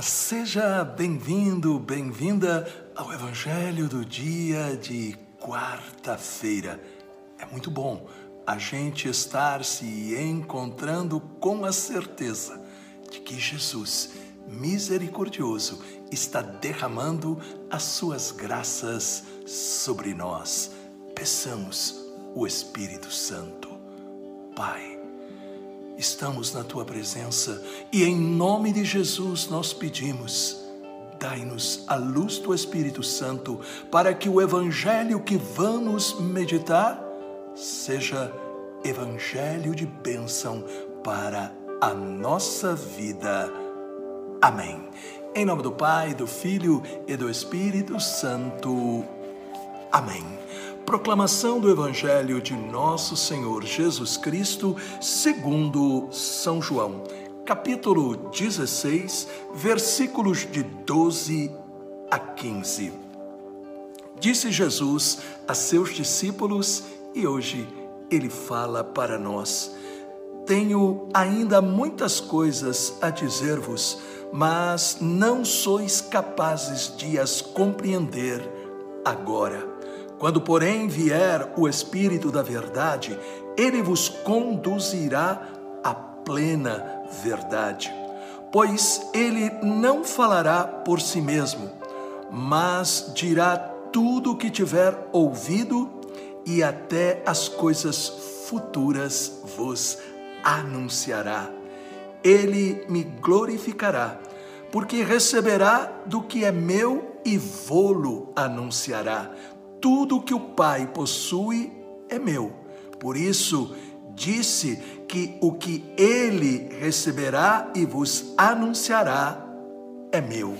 Seja bem-vindo, bem-vinda ao Evangelho do dia de quarta-feira. É muito bom a gente estar se encontrando com a certeza de que Jesus, misericordioso, está derramando as suas graças sobre nós. Peçamos o Espírito Santo. Pai, estamos na tua presença e em nome de Jesus nós pedimos. Dai-nos a luz do Espírito Santo para que o evangelho que vamos meditar seja evangelho de bênção para a nossa vida. Amém. Em nome do Pai, do Filho e do Espírito Santo. Amém. Proclamação do Evangelho de Nosso Senhor Jesus Cristo, segundo São João, capítulo 16, versículos de 12 a 15. Disse Jesus a seus discípulos e hoje ele fala para nós. Tenho ainda muitas coisas a dizer-vos, mas não sois capazes de as compreender agora. Quando, porém, vier o Espírito da Verdade, ele vos conduzirá à plena verdade. Pois ele não falará por si mesmo, mas dirá tudo o que tiver ouvido e até as coisas futuras vos anunciará. Ele me glorificará, porque receberá do que é meu e vô-lo anunciará. Tudo que o Pai possui é meu. Por isso, disse que o que ele receberá e vos anunciará é meu.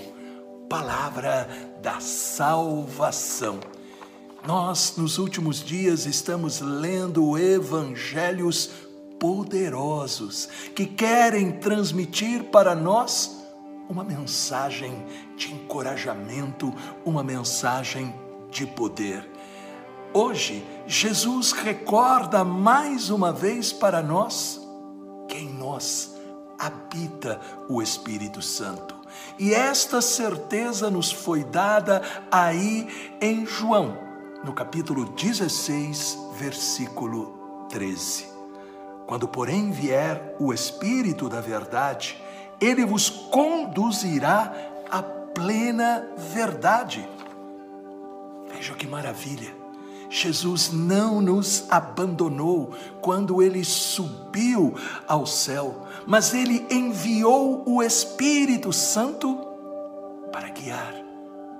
Palavra da salvação. Nós, nos últimos dias, estamos lendo evangelhos poderosos que querem transmitir para nós uma mensagem de encorajamento, uma mensagem de poder. Hoje, Jesus recorda mais uma vez para nós que em nós habita o Espírito Santo. E esta certeza nos foi dada aí em João, no capítulo 16, versículo 13. Quando, porém, vier o Espírito da Verdade, ele vos conduzirá à plena verdade Veja que maravilha! Jesus não nos abandonou quando ele subiu ao céu, mas ele enviou o Espírito Santo para guiar,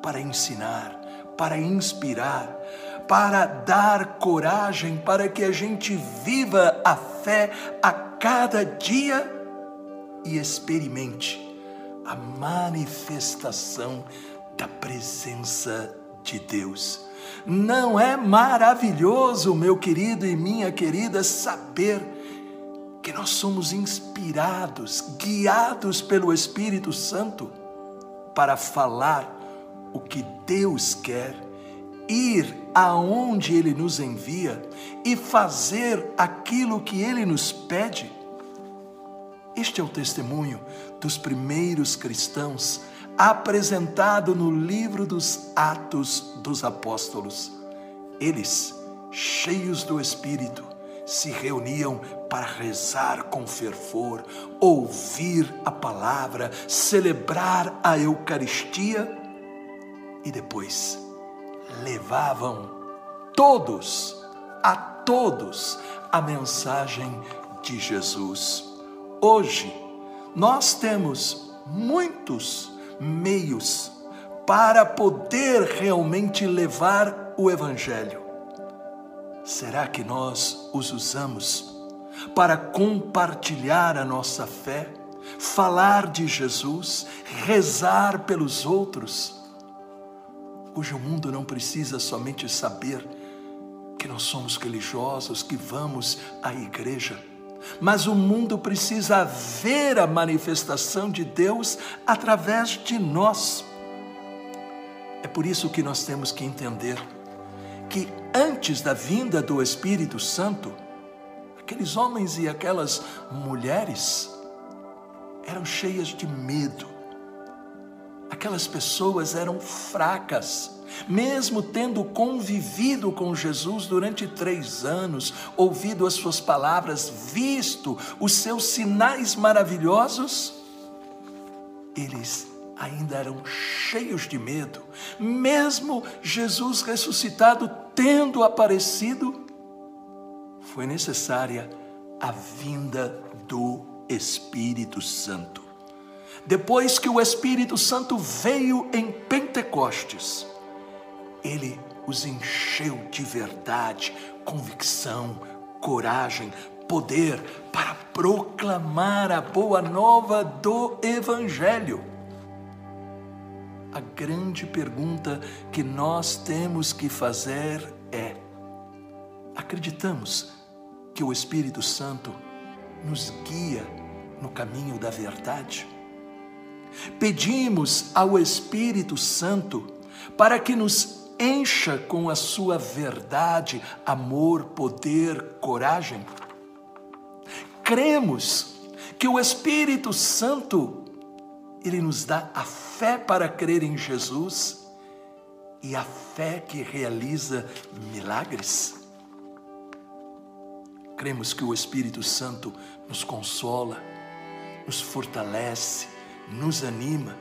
para ensinar, para inspirar, para dar coragem para que a gente viva a fé a cada dia e experimente a manifestação da presença de Deus. Não é maravilhoso, meu querido e minha querida, saber que nós somos inspirados, guiados pelo Espírito Santo para falar o que Deus quer, ir aonde Ele nos envia e fazer aquilo que Ele nos pede? Este é o testemunho dos primeiros cristãos apresentado no livro dos Atos dos Apóstolos. Eles, cheios do Espírito, se reuniam para rezar com fervor, ouvir a palavra, celebrar a Eucaristia e depois levavam todos, a todos, a mensagem de Jesus. Hoje, nós temos muitos meios para poder realmente levar o Evangelho. Será que nós os usamos para compartilhar a nossa fé, falar de Jesus, rezar pelos outros? Hoje o mundo não precisa somente saber que nós somos religiosos, que vamos à igreja mas o mundo precisa ver a manifestação de Deus através de nós. É por isso que nós temos que entender que antes da vinda do Espírito Santo, aqueles homens e aquelas mulheres eram cheias de medo, Aquelas pessoas eram fracas. Mesmo tendo convivido com Jesus durante três anos, ouvido as suas palavras, visto os seus sinais maravilhosos, eles ainda eram cheios de medo, mesmo Jesus ressuscitado tendo aparecido, foi necessária a vinda do Espírito Santo. Depois que o Espírito Santo veio em Pentecostes, ele os encheu de verdade, convicção, coragem, poder para proclamar a boa nova do Evangelho. A grande pergunta que nós temos que fazer é: acreditamos que o Espírito Santo nos guia no caminho da verdade? Pedimos ao Espírito Santo para que nos encha com a sua verdade, amor, poder, coragem? cremos que o Espírito Santo ele nos dá a fé para crer em Jesus e a fé que realiza milagres. Cremos que o Espírito Santo nos consola, nos fortalece, nos anima.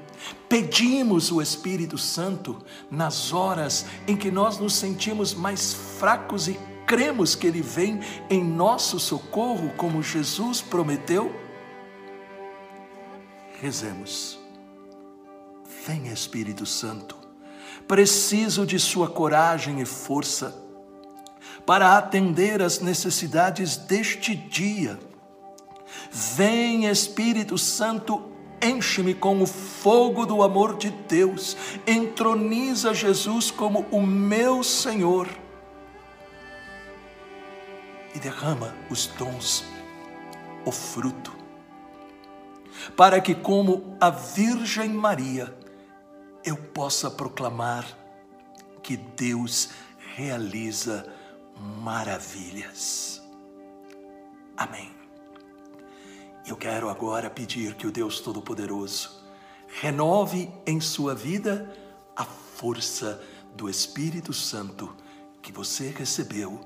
Pedimos o Espírito Santo nas horas em que nós nos sentimos mais fracos e cremos que Ele vem em nosso socorro, como Jesus prometeu? Rezemos. Vem Espírito Santo, preciso de Sua coragem e força para atender às necessidades deste dia. Vem Espírito Santo, enche-me com o fogo do amor de Deus, entroniza Jesus como o meu Senhor e derrama os dons, o fruto, para que, como a Virgem Maria, eu possa proclamar que Deus realiza maravilhas. Amém. Eu quero agora pedir que o Deus Todo-Poderoso renove em sua vida a força do Espírito Santo que você recebeu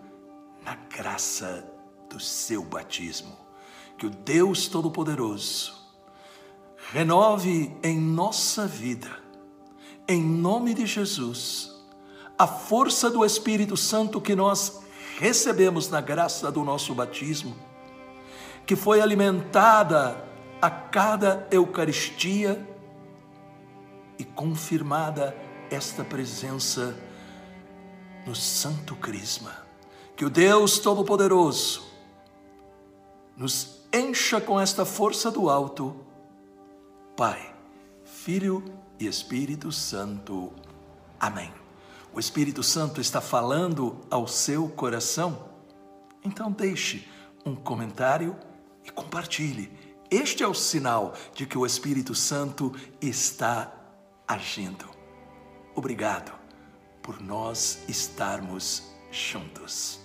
na graça do seu batismo. Que o Deus Todo-Poderoso renove em nossa vida, em nome de Jesus, a força do Espírito Santo que nós recebemos na graça do nosso batismo, que foi alimentada a cada Eucaristia e confirmada esta presença no Santo Crisma que o Deus Todo-Poderoso nos encha com esta força do alto, Pai, Filho e Espírito Santo. Amém. O Espírito Santo está falando ao seu coração? Então deixe um comentário e compartilhe. Este é o sinal de que o Espírito Santo está agindo. Obrigado por nós estarmos juntos.